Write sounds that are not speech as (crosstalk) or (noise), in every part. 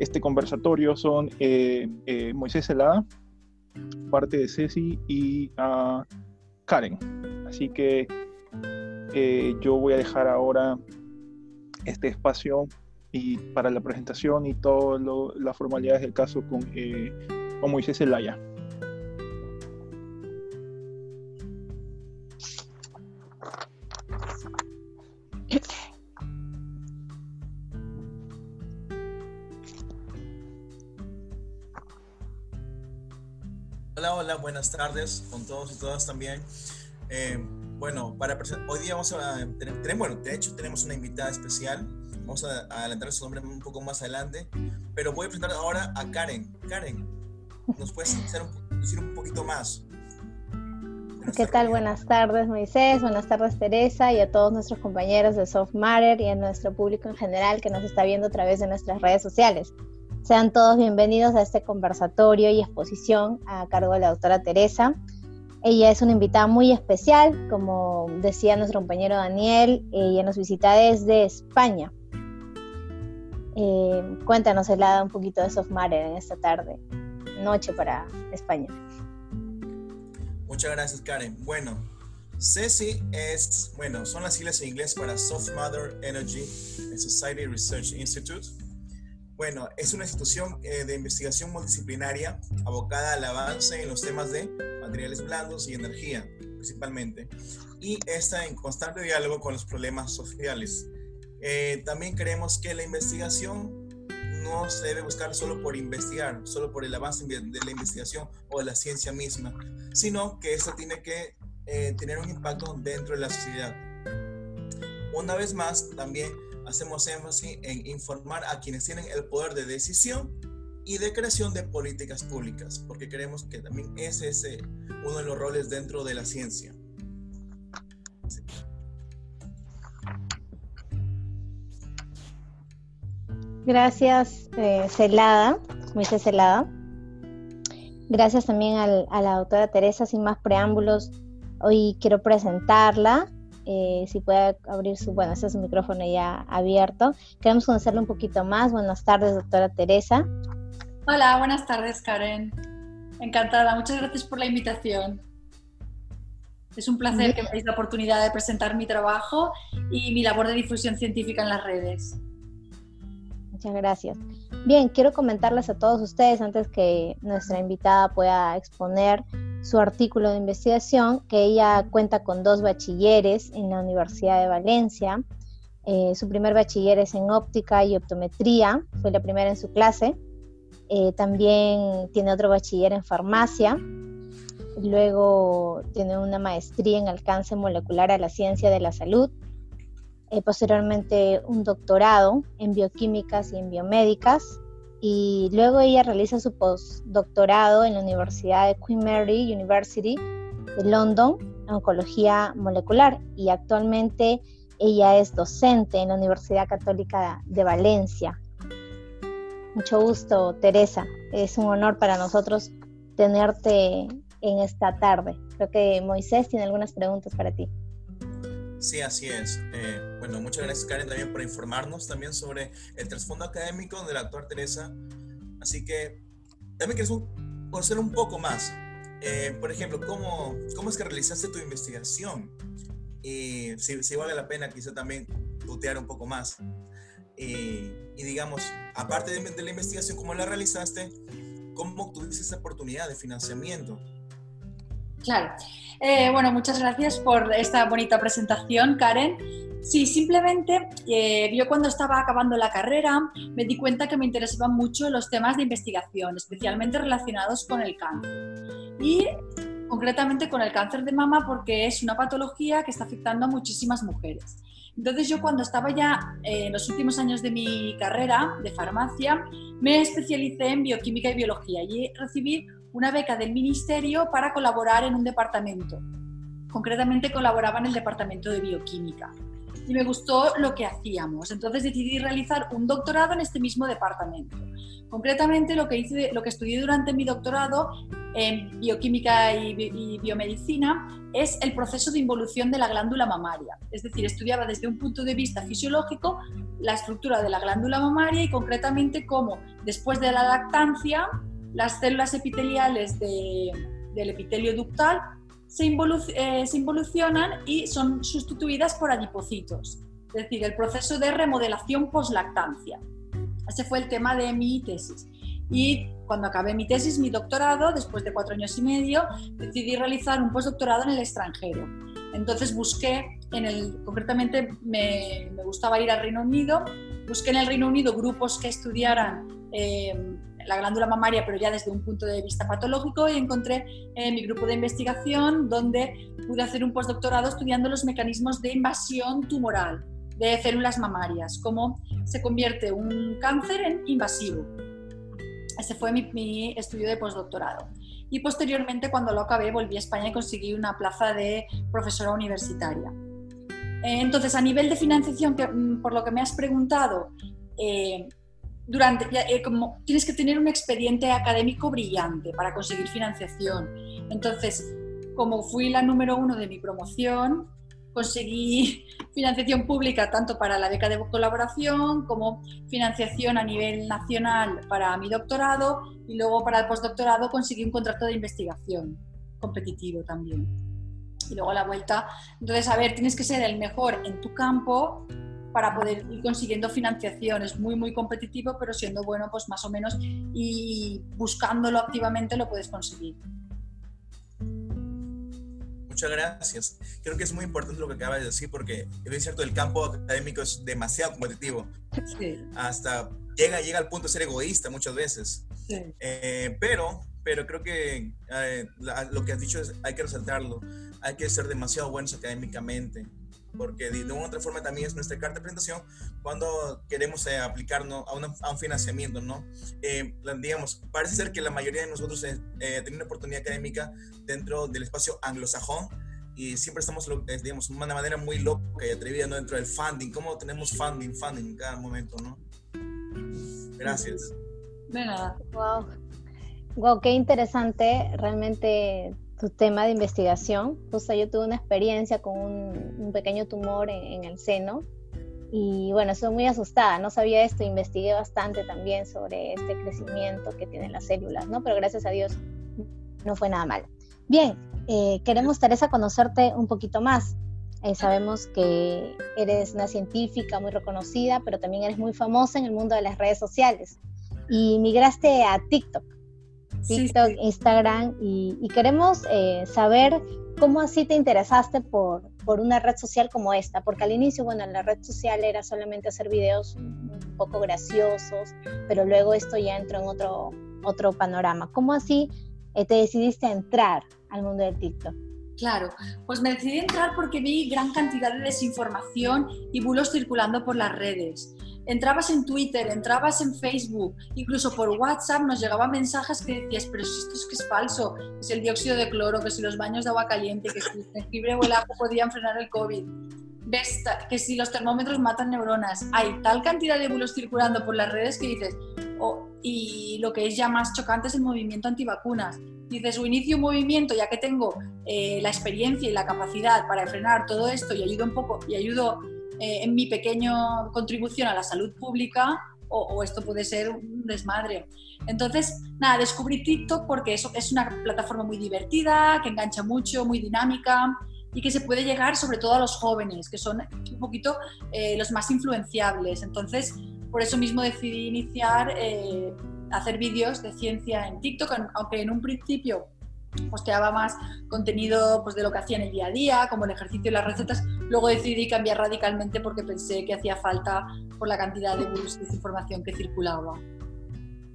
este conversatorio son eh, eh, Moisés Celada, parte de Ceci y uh, Karen. Así que eh, yo voy a dejar ahora este espacio y para la presentación y todas las formalidades del caso con, con Moisés Celaya. Buenas tardes con todos y todas también. Eh, bueno, para hoy día vamos a tener, bueno, de hecho tenemos una invitada especial. Vamos a, adelantar su nombre un poco más adelante, pero voy a presentar ahora a Karen. Karen, ¿nos puedes decir un poquito más? ¿Qué tal? Buenas tardes, Moisés. Buenas tardes, Teresa, y a todos nuestros compañeros de Soft Matter y a nuestro público en general que nos está viendo a través de nuestras redes sociales. Sean todos bienvenidos a este conversatorio y exposición a cargo de la doctora Teresa. Ella es una invitada muy especial, como decía nuestro compañero Daniel, ella nos visita desde España. Eh, cuéntanos, Helada, un poquito de Soft en esta tarde, noche para España. Muchas gracias, Karen. Bueno, CESI es, bueno, son las siglas en inglés para Soft Mother Energy Society Research Institute bueno, es una institución eh, de investigación multidisciplinaria abocada al avance en los temas de materiales blandos y energía, principalmente, y está en constante diálogo con los problemas sociales. Eh, también creemos que la investigación no se debe buscar solo por investigar, solo por el avance de la investigación o de la ciencia misma, sino que esta tiene que eh, tener un impacto dentro de la sociedad. Una vez más, también hacemos énfasis en informar a quienes tienen el poder de decisión y de creación de políticas públicas, porque creemos que también ese es eh, uno de los roles dentro de la ciencia. Gracias, eh, Celada, Moisés Celada. Gracias también a la doctora Teresa, sin más preámbulos. Hoy quiero presentarla. Eh, si puede abrir su, bueno, este es su micrófono ya abierto. Queremos conocerlo un poquito más. Buenas tardes, doctora Teresa. Hola, buenas tardes, Karen. Encantada, muchas gracias por la invitación. Es un placer que me deis la oportunidad de presentar mi trabajo y mi labor de difusión científica en las redes. Muchas gracias. Bien, quiero comentarles a todos ustedes antes que nuestra invitada pueda exponer su artículo de investigación, que ella cuenta con dos bachilleres en la Universidad de Valencia. Eh, su primer bachiller es en óptica y optometría, fue la primera en su clase. Eh, también tiene otro bachiller en farmacia. Luego tiene una maestría en alcance molecular a la ciencia de la salud. Eh, posteriormente un doctorado en bioquímicas y en biomédicas y luego ella realiza su postdoctorado en la Universidad de Queen Mary University de London en oncología molecular y actualmente ella es docente en la Universidad Católica de Valencia. Mucho gusto, Teresa. Es un honor para nosotros tenerte en esta tarde. Creo que Moisés tiene algunas preguntas para ti. Sí, así es. Eh, bueno, muchas gracias Karen también por informarnos también sobre el trasfondo académico de la doctora Teresa. Así que también queremos conocer un poco más. Eh, por ejemplo, ¿cómo, ¿cómo es que realizaste tu investigación? Y si, si vale la pena quizá también tutear un poco más. y digamos, aparte de, de la investigación, ¿cómo la realizaste? ¿Cómo obtuviste esa oportunidad de financiamiento? Claro. Eh, bueno, muchas gracias por esta bonita presentación, Karen. Sí, simplemente eh, yo cuando estaba acabando la carrera me di cuenta que me interesaban mucho los temas de investigación, especialmente relacionados con el cáncer. Y concretamente con el cáncer de mama porque es una patología que está afectando a muchísimas mujeres. Entonces yo cuando estaba ya en los últimos años de mi carrera de farmacia, me especialicé en bioquímica y biología y recibí una beca del ministerio para colaborar en un departamento. Concretamente colaboraba en el departamento de bioquímica. Y me gustó lo que hacíamos. Entonces decidí realizar un doctorado en este mismo departamento. Concretamente lo que, hice, lo que estudié durante mi doctorado en bioquímica y, biomedicina es el proceso de involución de la glándula mamaria. Es decir, estudiaba desde un punto de vista fisiológico la estructura de la glándula mamaria y concretamente cómo después de la lactancia las células epiteliales del epitelio ductal se, eh, se involucionan y son sustituidas por adipocitos. Es decir, el proceso de remodelación poslactancia. Ese fue el tema de mi tesis. Y cuando acabé mi tesis, mi doctorado, después de cuatro años y medio, decidí realizar un postdoctorado en el extranjero. Entonces busqué, en el, concretamente me, me gustaba ir al Reino Unido, busqué en el Reino Unido grupos que estudiaran eh, la glándula mamaria, pero ya desde un punto de vista patológico, y encontré eh, mi grupo de investigación donde pude hacer un postdoctorado estudiando los mecanismos de invasión tumoral de células mamarias, cómo se convierte un cáncer en invasivo. Ese fue mi, estudio de postdoctorado. Y posteriormente, cuando lo acabé, volví a España y conseguí una plaza de profesora universitaria. Eh, entonces, a nivel de financiación, que, mm, por lo que me has preguntado, eh, durante, eh, como, tienes que tener un expediente académico brillante para conseguir financiación. Entonces, como fui la número uno de mi promoción, conseguí (laughs) financiación pública tanto para la beca de colaboración como financiación a nivel nacional para mi doctorado y luego para el postdoctorado conseguí un contrato de investigación competitivo también. Y luego la vuelta, entonces, a ver, tienes que ser el mejor en tu campo para poder ir consiguiendo financiación. Es muy, muy competitivo, pero siendo bueno, pues más o menos y buscándolo activamente lo puedes conseguir. Muchas gracias. Creo que es muy importante lo que acabas de decir porque es cierto, el campo académico es demasiado competitivo. Hasta llega, llega al punto de ser egoísta muchas veces. Eh, pero, pero creo que eh, lo que has dicho es, hay que resaltarlo. Hay que ser demasiado buenos académicamente porque de una u otra forma también es nuestra carta de presentación cuando queremos eh, aplicarnos a, a, un financiamiento, ¿no? Eh, digamos, parece ser que la mayoría de nosotros eh, eh tienen una oportunidad académica dentro del espacio anglosajón y siempre estamos, digamos, de una manera muy loca y atrevida ¿no? dentro del funding, cómo tenemos funding, funding en cada momento, ¿no? Gracias. De nada. Wow. Wow, qué interesante. Realmente tu tema de investigación. Justo yo tuve una experiencia con un, pequeño tumor en, el seno y bueno, estoy muy asustada, no sabía esto, investigué bastante también sobre este crecimiento que tienen las células, ¿no? Pero gracias a Dios no fue nada mal. Bien, eh, queremos, Teresa, conocerte un poquito más. Eh, sabemos que eres una científica muy reconocida, pero también eres muy famosa en el mundo de las redes sociales y migraste a TikTok. TikTok, Instagram, y, queremos eh, saber cómo así te interesaste por, por una red social como esta, porque al inicio, bueno, la red social era solamente hacer videos un poco graciosos, pero luego esto ya entró en otro, otro panorama. ¿Cómo así eh, te decidiste a entrar al mundo del TikTok? Claro, pues me decidí entrar porque vi gran cantidad de desinformación y bulos circulando por las redes entrabas en Twitter, entrabas en Facebook, incluso por WhatsApp nos llegaban mensajes que decías, pero si esto es que es falso, es el dióxido de cloro, que si los baños de agua caliente, que si el jengibre o el ajo podían frenar el COVID, que si los termómetros matan neuronas. Hay tal cantidad de bulos circulando por las redes que dices, y lo que es ya más chocante es el movimiento antivacunas. Dices, o inicio un movimiento ya que tengo eh, la experiencia y la capacidad para frenar todo esto y ayudo un poco y ayudo eh, en mi pequeña contribución a la salud pública o, esto puede ser un desmadre. Entonces, nada, descubrí TikTok porque eso es una plataforma muy divertida, que engancha mucho, muy dinámica y que se puede llegar sobre todo a los jóvenes, que son un poquito eh, los más influenciables. Entonces, por eso mismo decidí iniciar eh, hacer vídeos de ciencia en TikTok, aunque en un principio posteaba más contenido pues, de lo que hacía en el día a día, como el ejercicio y las recetas. Luego decidí cambiar radicalmente porque pensé que hacía falta por la cantidad de desinformación que circulaba.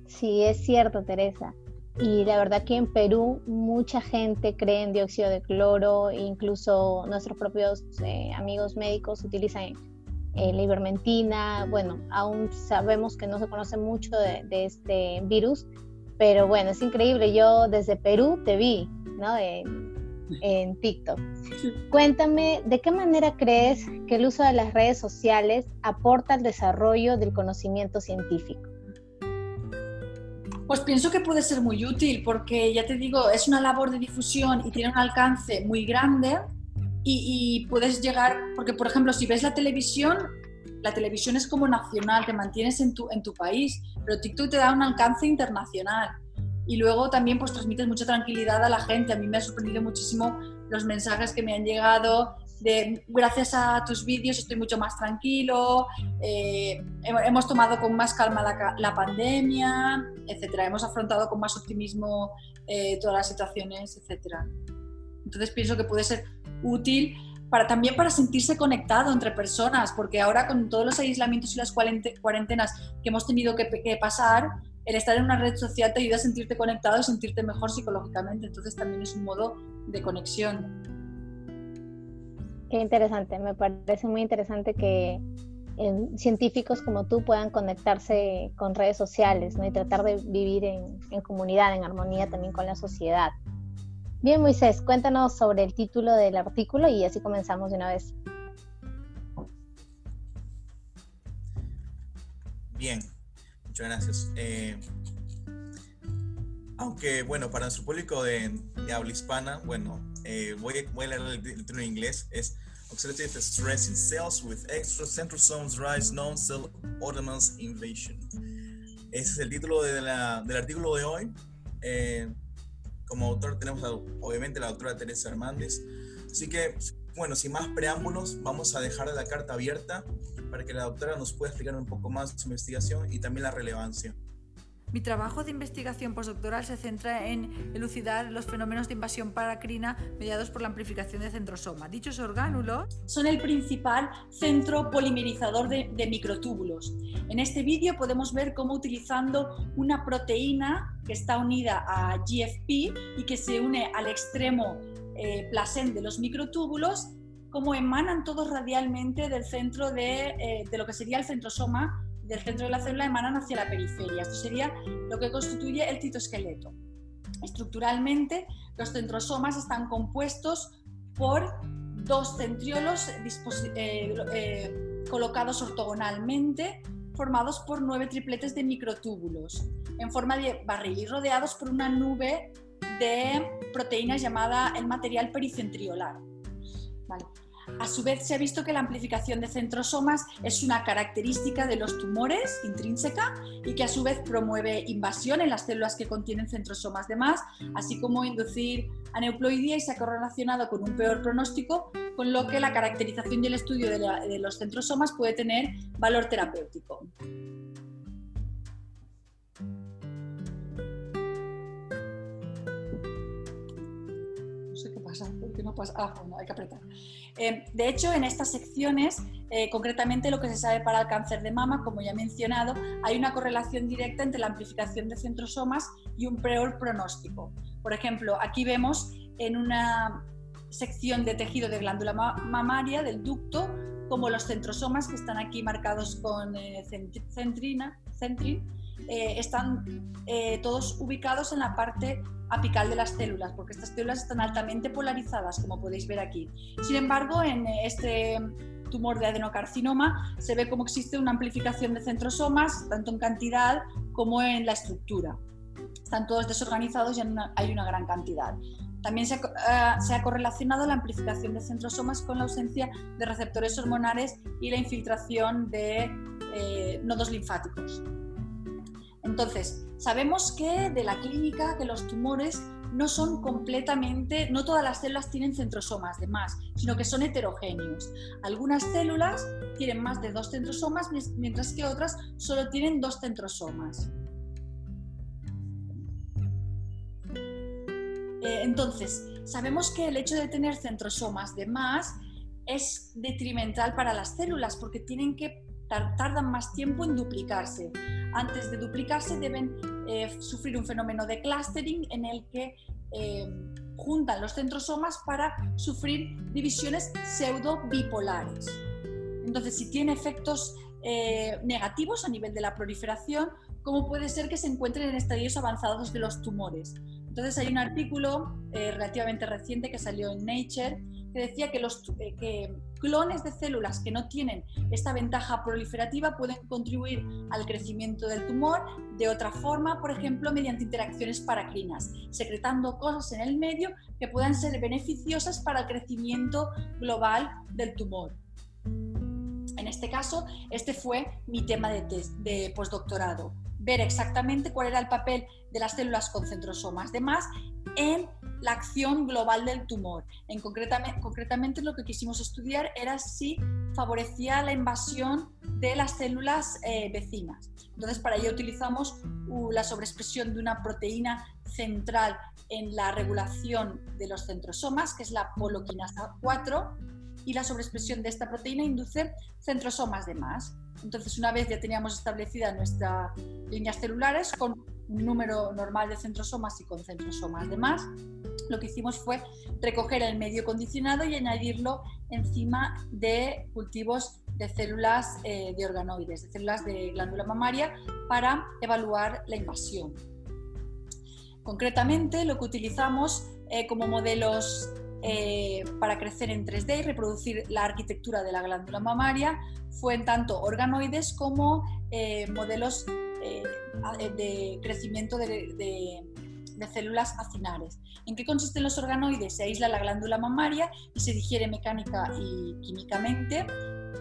Sí, es cierto, Teresa. Y la verdad que en Perú mucha gente cree en dióxido de cloro, incluso nuestros propios eh, amigos médicos utilizan eh, la ivermentina. Bueno, aún sabemos que no se conoce mucho de este virus, pero bueno, es increíble. Yo desde Perú te vi, ¿no? En, TikTok. Cuéntame, ¿de qué manera crees que el uso de las redes sociales aporta al desarrollo del conocimiento científico? Pues pienso que puede ser muy útil porque ya te digo, es una labor de difusión y tiene un alcance muy grande y, puedes llegar, porque por ejemplo, si ves la televisión, la televisión es como nacional, te mantienes en tu, en tu país, pero TikTok te da un alcance internacional. Y luego también pues transmites mucha tranquilidad a la gente. A mí me ha sorprendido muchísimo los mensajes que me han llegado de gracias a tus vídeos estoy mucho más tranquilo, eh, hemos tomado con más calma la, la, pandemia, etcétera, hemos afrontado con más optimismo eh, todas las situaciones, etcétera. Entonces pienso que puede ser útil para, también para sentirse conectado entre personas, porque ahora con todos los aislamientos y las cuarentenas que hemos tenido que, pasar, el estar en una red social te ayuda a sentirte conectado y sentirte mejor psicológicamente, entonces también es un modo de conexión. Qué interesante, me parece muy interesante que eh, científicos como tú puedan conectarse con redes sociales y tratar de vivir en, comunidad, en armonía también con la sociedad. Bien, Moisés, cuéntanos sobre el título del artículo y así comenzamos de una vez. Bien, muchas gracias. Eh, aunque, bueno, para nuestro público de, habla hispana, bueno, eh, voy, a, leer el título en inglés. Es Oxidative stress in cells with extra centrosomes rise non-cell ordinance invasion. Ese es el título de la, del artículo de hoy. Eh, como autor tenemos obviamente la doctora Teresa Hernández. Así que, bueno, sin más preámbulos, vamos a dejar la carta abierta para que la doctora nos pueda explicar un poco más su investigación y también la relevancia. Mi trabajo de investigación postdoctoral se centra en elucidar los fenómenos de invasión paracrina mediados por la amplificación de centrosoma. Dichos orgánulos son el principal centro polimerizador de, microtúbulos. En este vídeo podemos ver cómo utilizando una proteína que está unida a GFP y que se une al extremo eh, de los microtúbulos, cómo emanan todos radialmente del centro de, eh, de lo que sería el centrosoma del centro de la célula emanan hacia la periferia. Esto sería lo que constituye el citoesqueleto. Estructuralmente, los centrosomas están compuestos por dos centriolos eh, eh, colocados ortogonalmente, formados por nueve tripletes de microtúbulos, en forma de barril y rodeados por una nube de proteínas llamada el material pericentriolar. A su vez, se ha visto que la amplificación de centrosomas es una característica de los tumores intrínseca y que a su vez promueve invasión en las células que contienen centrosomas de más, así como inducir aneuploidía y se ha correlacionado con un peor pronóstico, con lo que la caracterización y el estudio de, los centrosomas puede tener valor terapéutico. no pasa. Ah, bueno, hay que apretar. Eh, de hecho, en estas secciones, eh, concretamente lo que se sabe para el cáncer de mama, como ya he mencionado, hay una correlación directa entre la amplificación de centrosomas y un peor pronóstico. Por ejemplo, aquí vemos en una sección de tejido de glándula mamaria del ducto como los centrosomas que están aquí marcados con eh, centrina, centrin, eh, están eh, todos ubicados en la parte apical de las células, porque estas células están altamente polarizadas, como podéis ver aquí. Sin embargo, en este tumor de adenocarcinoma se ve como existe una amplificación de centrosomas, tanto en cantidad como en la estructura. Están todos desorganizados y hay una gran cantidad. También se ha, se ha, correlacionado la amplificación de centrosomas con la ausencia de receptores hormonales y la infiltración de eh, nodos linfáticos. Entonces, sabemos que de la clínica que los tumores no son completamente, no todas las células tienen centrosomas de más, sino que son heterogéneos. Algunas células tienen más de dos centrosomas, mientras que otras solo tienen dos centrosomas. Eh, entonces, sabemos que el hecho de tener centrosomas de más es detrimental para las células porque tienen que tardan más tiempo en duplicarse. Antes de duplicarse deben eh, sufrir un fenómeno de clustering en el que eh, juntan los centrosomas para sufrir divisiones pseudo bipolares. Entonces, si tiene efectos eh, negativos a nivel de la proliferación, ¿cómo puede ser que se encuentren en estadios avanzados de los tumores? Entonces, hay un artículo relativamente reciente que salió en Nature que decía que los eh, clones de células que no tienen esta ventaja proliferativa pueden contribuir al crecimiento del tumor de otra forma, por ejemplo, mediante interacciones paracrinas, secretando cosas en el medio que puedan ser beneficiosas para el crecimiento global del tumor. En este caso, este fue mi tema de, de postdoctorado, ver exactamente cuál era el papel de las células con centrosomas de más en la acción global del tumor. En concretamente, lo que quisimos estudiar era si favorecía la invasión de las células eh, vecinas. Entonces, para ello utilizamos la sobreexpresión de una proteína central en la regulación de los centrosomas, que es la poloquinasa 4, y la sobreexpresión de esta proteína induce centrosomas de más. Entonces, una vez ya teníamos establecidas nuestras líneas celulares con un número normal de centrosomas y con centrosomas de más, lo que hicimos fue recoger el medio condicionado y añadirlo encima de cultivos de células eh, de organoides, de células de glándula mamaria, para evaluar la invasión. Concretamente, lo que utilizamos eh, como modelos eh, para crecer en 3D y reproducir la arquitectura de la glándula mamaria fue en tanto organoides como modelos eh, de crecimiento de, células acinares. ¿En qué consisten los organoides? Se aísla la glándula mamaria y se digiere mecánica y químicamente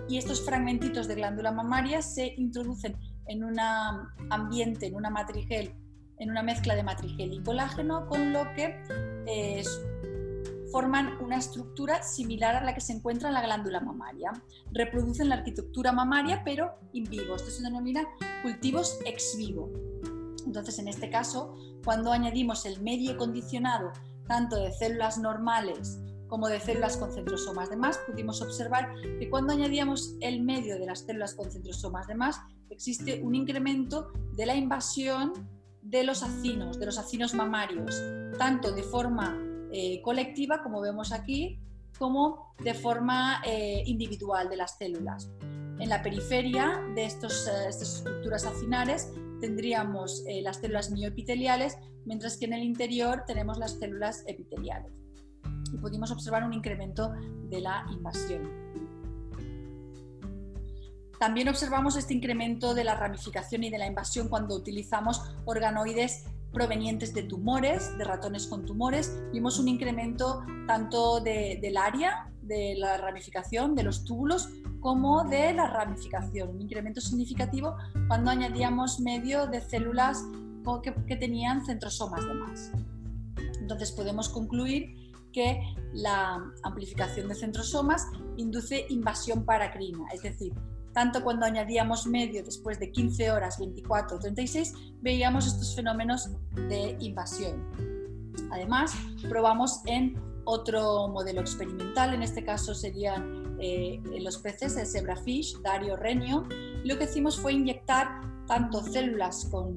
y estos fragmentitos de glándula mamaria se introducen en un ambiente, en una matrigel, en una mezcla de matrigel y colágeno, con lo que forman una estructura similar a la que se encuentra en la glándula mamaria. Reproducen la arquitectura mamaria, pero in vivo. Esto se denomina cultivos ex vivo. Entonces, en este caso, cuando añadimos el medio condicionado tanto de células normales como de células con centrosomas de más, pudimos observar que cuando añadíamos el medio de las células con centrosomas de más, existe un incremento de la invasión de los acinos, de los acinos mamarios, tanto de forma eh, colectiva, como vemos aquí, como de forma eh, individual de las células. En la periferia de estos, eh, estas estructuras acinares tendríamos las células mioepiteliales, mientras que en el interior tenemos las células epiteliales. Y pudimos observar un incremento de la invasión. También observamos este incremento de la ramificación y de la invasión cuando utilizamos organoides provenientes de tumores, de ratones con tumores. Vimos un incremento tanto del área de la ramificación, de los túbulos, como de la ramificación. Un incremento significativo cuando añadíamos medio de células que, que tenían centrosomas de más. Entonces podemos concluir que la amplificación de centrosomas induce invasión paracrina, es decir, tanto cuando añadíamos medio después de 15 horas, 24 o 36, veíamos estos fenómenos de invasión. Además, probamos en otro modelo experimental, en este caso serían eh, los peces de zebrafish, Dario renio. Lo que hicimos fue inyectar tanto células con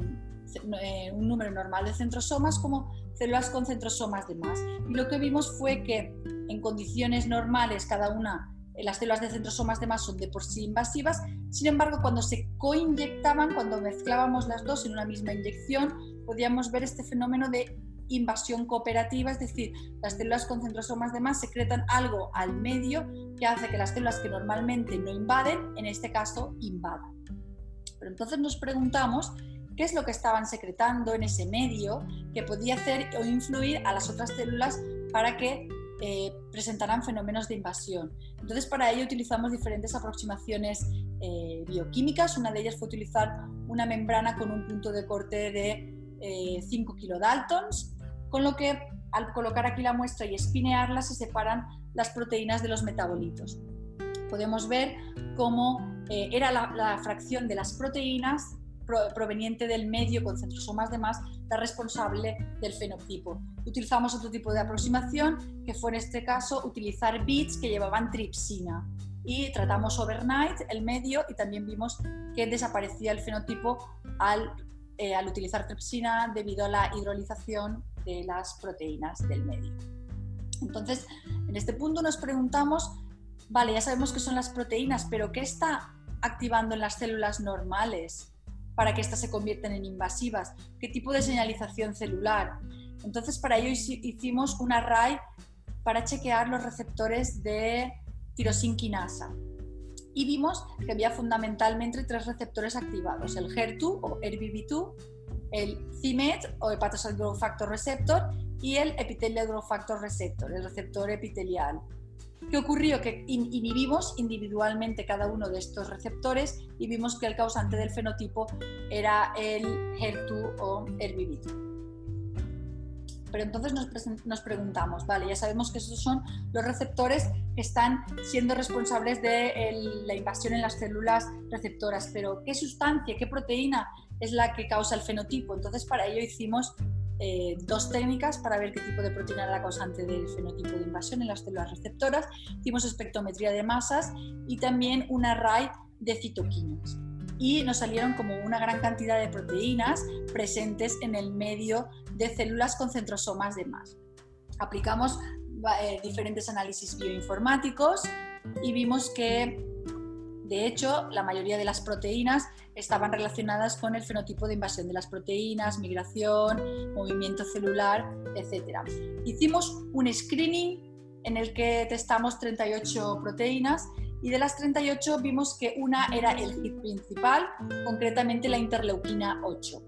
eh, un número normal de centrosomas como células con centrosomas de más. Y lo que vimos fue que en condiciones normales cada una las células de centrosomas de más son de por sí invasivas, sin embargo, cuando se coinyectaban, cuando mezclábamos las dos en una misma inyección, podíamos ver este fenómeno de invasión cooperativa, es decir, las células con centrosomas de más secretan algo al medio que hace que las células que normalmente no invaden, en este caso, invadan. Pero entonces nos preguntamos qué es lo que estaban secretando en ese medio que podía hacer o influir a las otras células para que eh, presentarán fenómenos de invasión. Entonces, para ello utilizamos diferentes aproximaciones eh, bioquímicas. Una de ellas fue utilizar una membrana con un punto de corte de 5 eh, kilodaltons, con lo que al colocar aquí la muestra y espinearla se separan las proteínas de los metabolitos. Podemos ver cómo era la fracción de las proteínas proveniente del medio con centrosomas de más, la responsable del fenotipo. Utilizamos otro tipo de aproximación, que fue en este caso utilizar bits que llevaban tripsina. Y tratamos overnight el medio y también vimos que desaparecía el fenotipo al, eh, al utilizar tripsina debido a la hidrolización de las proteínas del medio. Entonces, en este punto nos preguntamos, vale, ya sabemos que son las proteínas, pero ¿qué está activando en las células normales para que éstas se conviertan en invasivas, qué tipo de señalización celular. Entonces, para ello hicimos un array para chequear los receptores de tirosinquinasa. Y vimos que había fundamentalmente tres receptores activados, el HER2 o HERBB2, el CIMET o Hepatocyte Growth Factor Receptor y el Epithelial Growth Factor Receptor, el receptor epitelial. ¿Qué ocurrió? Que inhibimos individualmente cada uno de estos receptores y vimos que el causante del fenotipo era el HER2 o HERBB2. Pero entonces nos, preguntamos, vale, ya sabemos que esos son los receptores que están siendo responsables de la invasión en las células receptoras, pero ¿qué sustancia, qué proteína es la que causa el fenotipo? Entonces para ello hicimos eh, dos técnicas para ver qué tipo de proteína era la causante del fenotipo de invasión en las células receptoras. Hicimos espectrometría de masas y también un array de citoquinas. Y nos salieron como una gran cantidad de proteínas presentes en el medio de células con centrosomas de más. Aplicamos eh, diferentes análisis bioinformáticos y vimos que de hecho, la mayoría de las proteínas estaban relacionadas con el fenotipo de invasión de las proteínas, migración, movimiento celular, etc. Hicimos un screening en el que testamos 38 proteínas y de las 38 vimos que una era el hit principal, concretamente la interleuquina 8.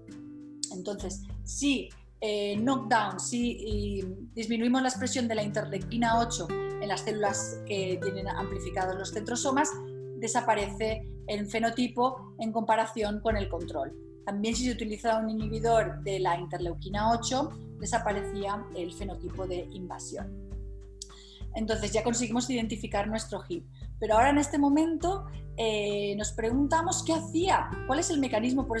Entonces, si eh, knockdown, si disminuimos la expresión de la interleuquina 8 en las células que tienen amplificados los centrosomas, desaparece el fenotipo en comparación con el control. También si se utilizaba un inhibidor de la interleuquina 8, desaparecía el fenotipo de invasión. Entonces ya conseguimos identificar nuestro HIP. Pero ahora en este momento eh, nos preguntamos qué hacía, cuál es el mecanismo por,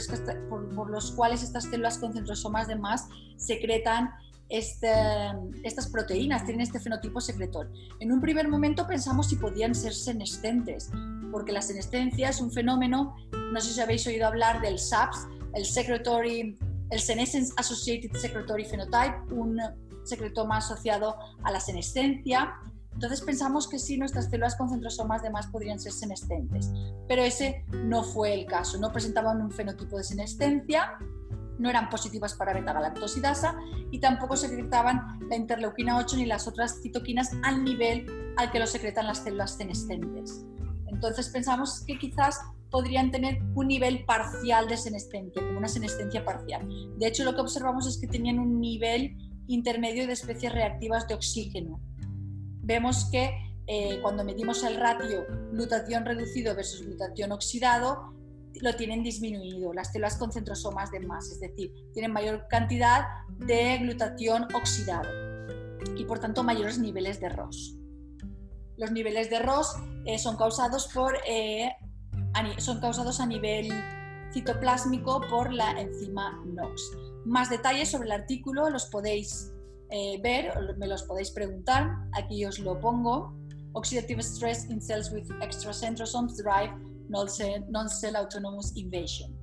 por, los cuales estas células con centrosomas de más secretan estas proteínas, tienen este fenotipo secretor. En un primer momento pensamos si podían ser senescentes, porque la senescencia es un fenómeno, no sé si habéis oído hablar del SAPS, el Secretory, Senescence Associated Secretory Phenotype, un secretoma asociado a la senescencia. Entonces pensamos que sí, nuestras células con centrosomas de más podrían ser senescentes, pero ese no fue el caso, no presentaban un fenotipo de senescencia no eran positivas para beta-galactosidasa y tampoco secretaban la interleuquina 8 ni las otras citoquinas al nivel al que lo secretan las células senescentes. Entonces pensamos que quizás podrían tener un nivel parcial de senescencia, como una senescencia parcial. De hecho, lo que observamos es que tenían un nivel intermedio de especies reactivas de oxígeno. Vemos que eh, cuando medimos el ratio glutatión reducido versus glutatión oxidado, lo tienen disminuido, las células con centrosomas de más, es decir, tienen mayor cantidad de glutatión oxidado y por tanto mayores niveles de ROS. Los niveles de ROS eh, son, causados por, eh, son causados a nivel citoplásmico por la enzima NOx. Más detalles sobre el artículo los podéis eh, ver, me los podéis preguntar, aquí os lo pongo. Oxidative stress in cells with extracentrosomes drive non-cell autonomous invasion.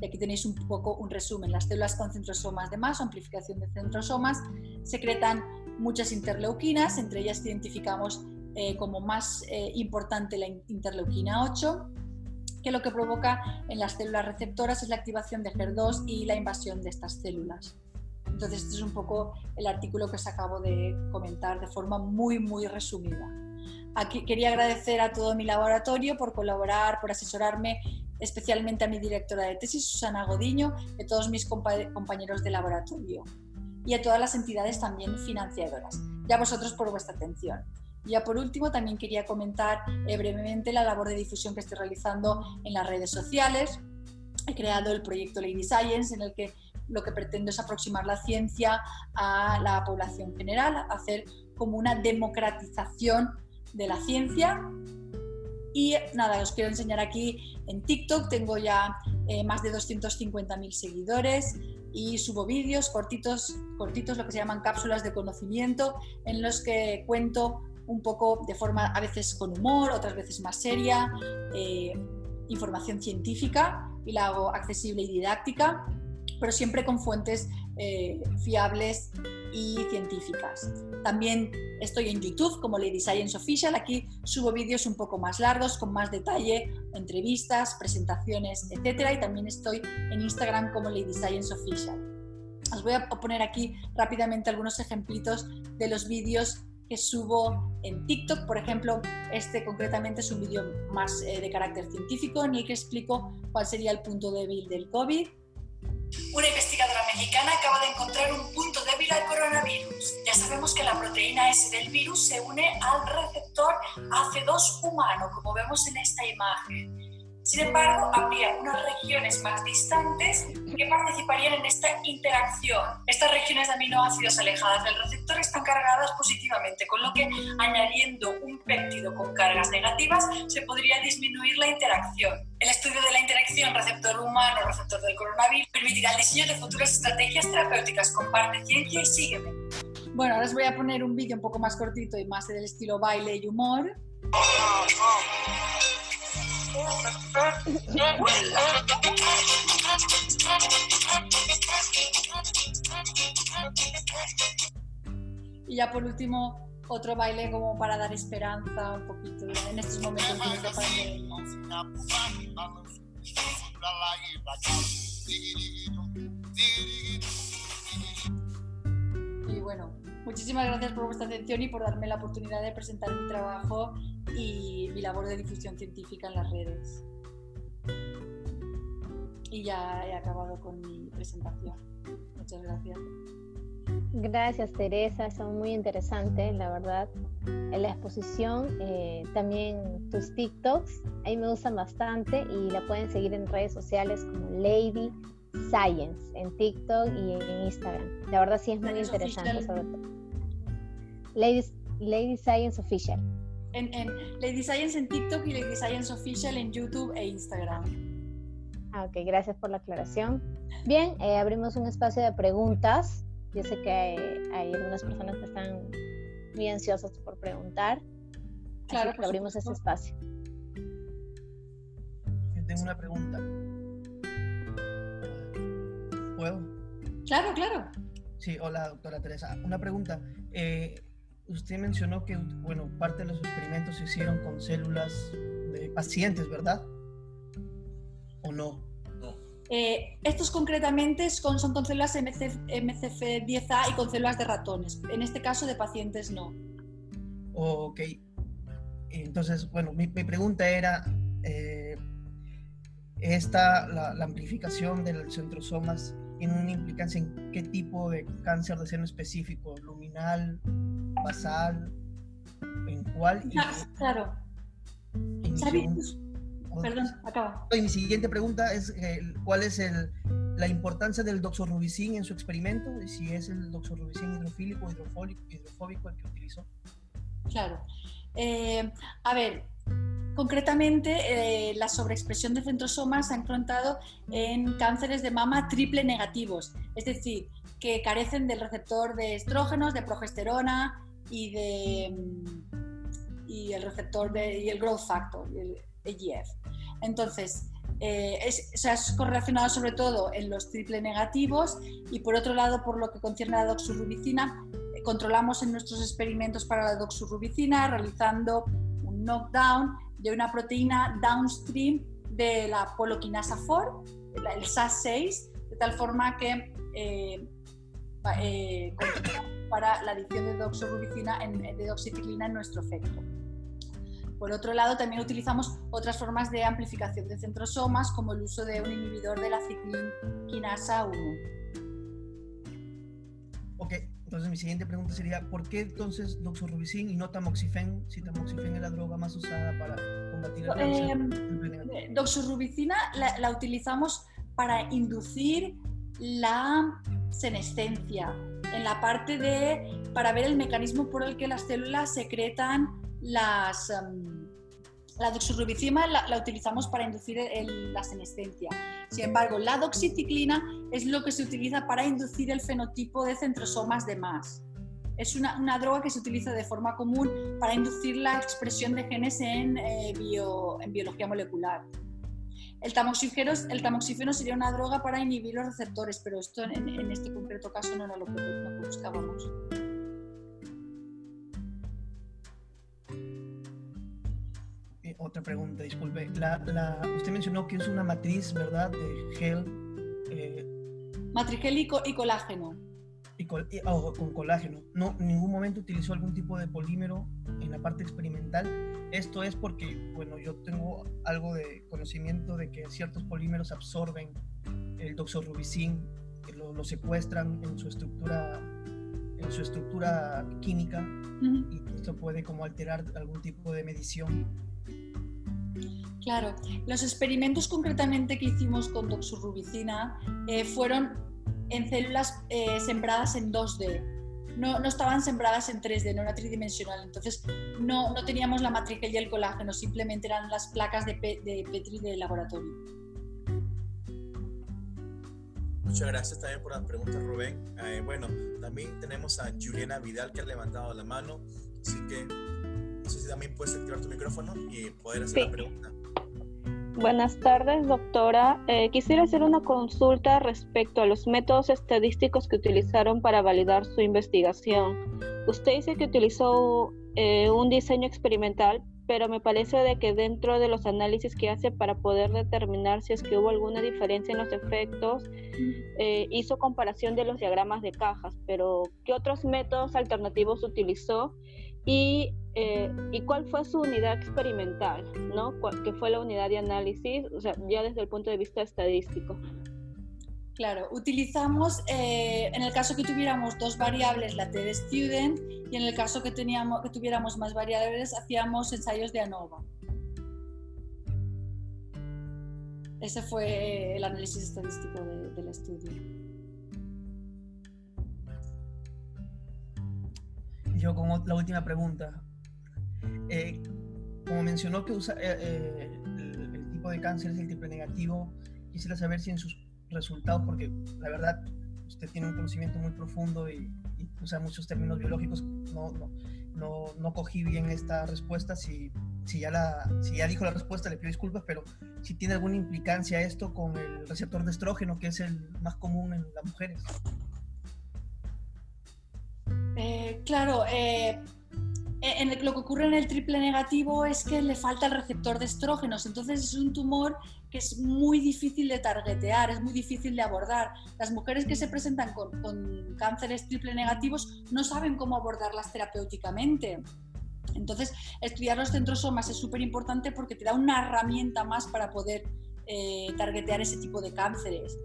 Y aquí tenéis un poco un resumen. Las células con centrosomas de más, amplificación de centrosomas, secretan muchas interleuquinas, entre ellas identificamos eh, como más eh, importante la interleuquina 8, que lo que provoca en las células receptoras es la activación de HER2 y la invasión de estas células. Entonces, este es un poco el artículo que os acabo de comentar de forma muy, muy resumida. Aquí quería agradecer a todo mi laboratorio por colaborar, por asesorarme, especialmente a mi directora de tesis, Susana Godiño, y a todos mis compañeros de laboratorio y a todas las entidades también financiadoras. Y a vosotros por vuestra atención. Ya por último, también quería comentar eh, brevemente la labor de difusión que estoy realizando en las redes sociales. He creado el proyecto Lady Science, en el que lo que pretendo es aproximar la ciencia a la población general, hacer como una democratización de la ciencia. Y nada, os quiero enseñar aquí en TikTok, tengo ya eh, más de 250.000 seguidores y subo vídeos cortitos, cortitos, lo que se llaman cápsulas de conocimiento, en los que cuento un poco de forma a veces con humor, otras veces más seria, eh, información científica y la hago accesible y didáctica, pero siempre con fuentes eh, fiables y científicas. También estoy en YouTube como Lady Science Official. Aquí subo vídeos un poco más largos, con más detalle, entrevistas, presentaciones, etc. Y también estoy en Instagram como Lady Science Official. Os voy a poner aquí rápidamente algunos ejemplitos de los vídeos que subo en TikTok. Por ejemplo, este concretamente es un vídeo más eh, de carácter científico en el que explico cuál sería el punto débil del COVID. Una investigadora mexicana acaba de encontrar un punto débil al coronavirus. Ya sabemos que la proteína S del virus se une al receptor AC2 humano, como vemos en esta imagen. Sin embargo, habría unas regiones más distantes que participarían en esta interacción. Estas regiones de aminoácidos alejadas del receptor están cargadas positivamente, con lo que añadiendo un péptido con cargas negativas se podría disminuir la interacción. El estudio de la interacción receptor humano-receptor del coronavirus permitirá el diseño de futuras estrategias terapéuticas. Comparte ciencia y sígueme. Bueno, ahora os voy a poner un vídeo un poco más cortito y más del estilo baile y humor. Y ya por último, otro baile como para dar esperanza un poquito en estos momentos de. Y bueno, muchísimas gracias por vuestra atención y por darme la oportunidad de presentar mi trabajo y mi labor de difusión científica en las redes. Y ya he acabado con mi presentación. Muchas gracias. Gracias Teresa, son muy interesantes, la verdad. En la exposición, eh, también tus TikToks, ahí me gustan bastante y la pueden seguir en redes sociales como Lady Science, en TikTok y en Instagram. La verdad sí es muy interesante sobre todo. Lady, Lady Science Official. En, en, Lady Science en TikTok y Lady Science Official en YouTube e Instagram. Ah, ok, gracias por la aclaración. Bien, eh, abrimos un espacio de preguntas. Yo sé que hay, hay, algunas personas que están muy ansiosas por preguntar. Claro, Así que abrimos ese espacio. Yo tengo una pregunta. ¿Puedo? Claro, claro. Sí, hola, doctora Teresa. Una pregunta. Eh, usted mencionó que, bueno, parte de los experimentos se hicieron con células de pacientes, ¿verdad? ¿O no? Eh, estos concretamente son, son con células MC, MCF10A y con células de ratones. En este caso de pacientes no. Ok. Entonces, bueno, mi, mi pregunta era, eh, esta, la, la, amplificación de los centrosomas, ¿tiene una implicancia en qué tipo de cáncer de seno específico? ¿Luminal, basal? ¿En cuál? Claro. Y ¿Sabes? Perdón, acaba. Y mi siguiente pregunta es, eh, ¿cuál es el, la importancia del doxorubicin en su experimento? Y si es el doxorubicin hidrofílico, hidrofóbico, hidrofóbico el que utilizó. Claro. Eh, a ver, concretamente eh, la sobreexpresión de centrosomas se ha encontrado en cánceres de mama triple negativos, es decir, que carecen del receptor de estrógenos, de progesterona y y el receptor de, y el growth factor, el EGF. Entonces, eh, es, correlacionado sobre todo en los triple negativos y por otro lado, por lo que concierne a la doxorubicina, eh, controlamos en nuestros experimentos para la doxorubicina realizando un knockdown de una proteína downstream de la poloquinasa 4, el SAS6, de tal forma que eh, eh, para la adición de doxorubicina en, de doxiciclina en nuestro efecto. Por otro lado, también utilizamos otras formas de amplificación de centrosomas, como el uso de un inhibidor de la ciclinquinasa 1. Ok, entonces mi siguiente pregunta sería, ¿por qué entonces doxorubicin y no tamoxifen, si tamoxifen es la droga más usada para combatir el eh, Doxorubicina la, la utilizamos para inducir la senescencia, en la parte de, para ver el mecanismo por el que las células secretan las, um, la doxorubicina la, utilizamos para inducir la senescencia. Sin embargo, la doxiciclina es lo que se utiliza para inducir el fenotipo de centrosomas de más. Es una, droga que se utiliza de forma común para inducir la expresión de genes en, eh, bio, en biología molecular. El tamoxifeno, el tamoxifeno sería una droga para inhibir los receptores, pero esto en, este concreto caso no era lo que buscábamos. Otra pregunta, disculpe. La, la, usted mencionó que es una matriz, ¿verdad? De gel. Eh, matriz gel y, co y, colágeno. con colágeno. No, en ningún momento utilizó algún tipo de polímero en la parte experimental. Esto es porque, bueno, yo tengo algo de conocimiento de que ciertos polímeros absorben el doxorubicin, lo, lo secuestran en su estructura en su estructura química y esto puede como alterar algún tipo de medición. Claro, los experimentos concretamente que hicimos con doxorubicina eh, fueron en células eh, sembradas en 2D. No, no, estaban sembradas en 3D, no era tridimensional. Entonces no, no teníamos la matriz y el colágeno, simplemente eran las placas de, de Petri de laboratorio. Muchas gracias también por las preguntas, Rubén. Eh, bueno, también tenemos a Juliana Vidal que ha levantado la mano, así que no sé si también puedes activar tu micrófono y poder hacer la pregunta. Buenas tardes, doctora. Eh, quisiera hacer una consulta respecto a los métodos estadísticos que utilizaron para validar su investigación. Usted dice que utilizó eh, un diseño experimental, pero me parece de que dentro de los análisis que hace para poder determinar si es que hubo alguna diferencia en los efectos, eh, hizo comparación de los diagramas de cajas, pero ¿qué otros métodos alternativos utilizó? Y eh, y cuál fue su unidad experimental, ¿no? que fue la unidad de análisis, o sea, ya desde el punto de vista estadístico. Claro, utilizamos, eh, en el caso que tuviéramos dos variables, la T de student, y en el caso que, teníamos, que tuviéramos más variables, hacíamos ensayos de ANOVA. Ese fue el análisis estadístico del estudio. Yo con la última pregunta. Eh, como mencionó que usa, eh, eh, el, tipo de cáncer es el triple negativo, quisiera saber si en sus resultados, porque la verdad usted tiene un conocimiento muy profundo y, usa muchos términos biológicos, no, no, no, no, cogí bien esta respuesta, si, si, ya la, si ya dijo la respuesta le pido disculpas, pero si tiene alguna implicancia esto con el receptor de estrógeno, que es el más común en las mujeres. Claro, eh, en lo que ocurre en el triple negativo es que le falta el receptor de estrógenos, entonces es un tumor que es muy difícil de targetear, es muy difícil de abordar. Las mujeres que se presentan con, con cánceres triple negativos no saben cómo abordarlas terapéuticamente. Entonces, estudiar los centrosomas es súper importante porque te da una herramienta más para poder eh, targetear ese tipo de cánceres.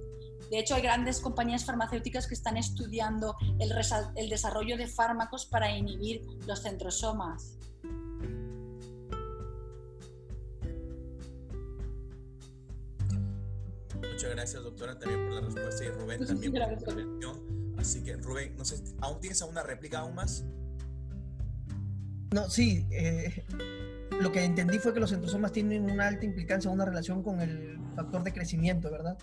De hecho, hay grandes compañías farmacéuticas que están estudiando el, el desarrollo de fármacos para inhibir los centrosomas. Muchas gracias, doctora, también por la respuesta y Rubén también por la intervención. Así que, Rubén, no sé, ¿aún tienes alguna réplica aún más? No, sí. Eh, lo que entendí fue que los centrosomas tienen una alta implicancia, una relación con el factor de crecimiento, ¿verdad?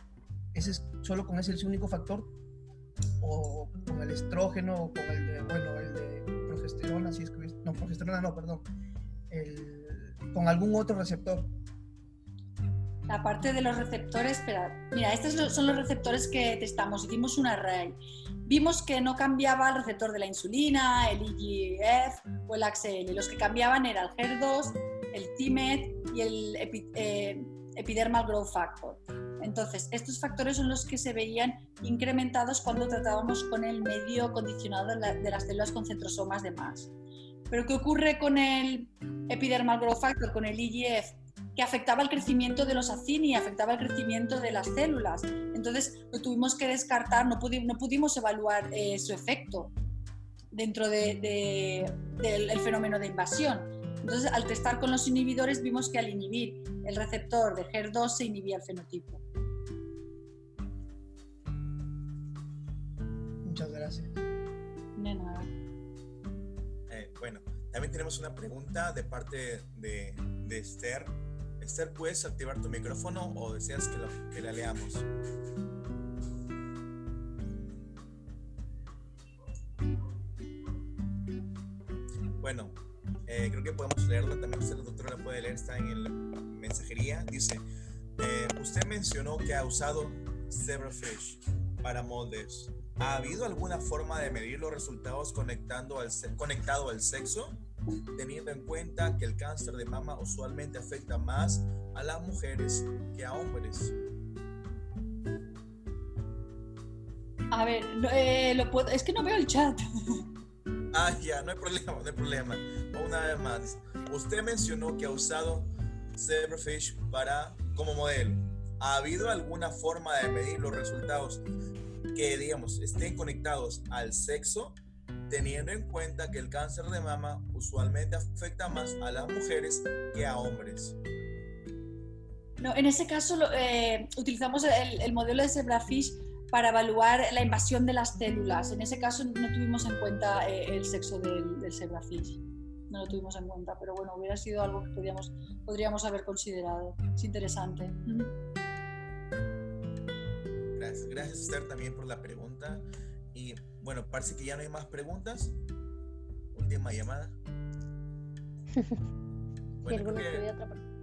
Ese es, solo con ese es el único factor, o con el estrógeno, o con el de, bueno, el de progesterona, si es que, no, progesterona no, perdón, con algún otro receptor. Aparte de los receptores, espera, mira, estos son los receptores que testamos, hicimos un array. Vimos que no cambiaba el receptor de la insulina, el IGF o el AXL. Los que cambiaban eran el HER2, el TIMET y el eh, Epidermal Growth Factor. Entonces, estos factores son los que se veían incrementados cuando tratábamos con el medio condicionado de las células con centrosomas de más. Pero ¿qué ocurre con el epidermal growth factor, con el IGF? Que afectaba el crecimiento de los acini, afectaba el crecimiento de las células. Entonces lo tuvimos que descartar, no, pudimos, evaluar eh, su efecto dentro del fenómeno de invasión. Entonces, al testar con los inhibidores, vimos que al inhibir el receptor de HER2 se inhibía el fenotipo. Muchas gracias. De nada. Eh, bueno, también tenemos una pregunta de parte de, Esther. Esther, ¿puedes activar tu micrófono o deseas que, que la leamos? Bueno, eh, creo que podemos leerla. También usted, la doctora, la puede leer, está en la mensajería. Dice, eh, usted mencionó que ha usado Zebrafish para moldes. ¿Ha habido alguna forma de medir los resultados conectando al, conectado al sexo? Teniendo en cuenta que el cáncer de mama usualmente afecta más a las mujeres que a hombres. A ver, eh, lo puedo, es que no veo el chat. (laughs) Ah, ya, no hay problema, no hay problema. Una vez más. Usted mencionó que ha usado Zebrafish para, como modelo. ¿Ha habido alguna forma de medir los resultados que, digamos, estén conectados al sexo, teniendo en cuenta que el cáncer de mama usualmente afecta más a las mujeres que a hombres? No, en ese caso eh, utilizamos el, el modelo de Zebrafish para evaluar la invasión de las células. En ese caso no tuvimos en cuenta eh, el sexo del, del Zebrafish. No lo tuvimos en cuenta, pero bueno, hubiera sido algo que podríamos, podríamos haber considerado. Es interesante. Gracias, gracias Esther también por la pregunta. Y bueno, parece que ya no hay más preguntas. Última llamada. (laughs) Bueno, alguno creo que- otra pregunta.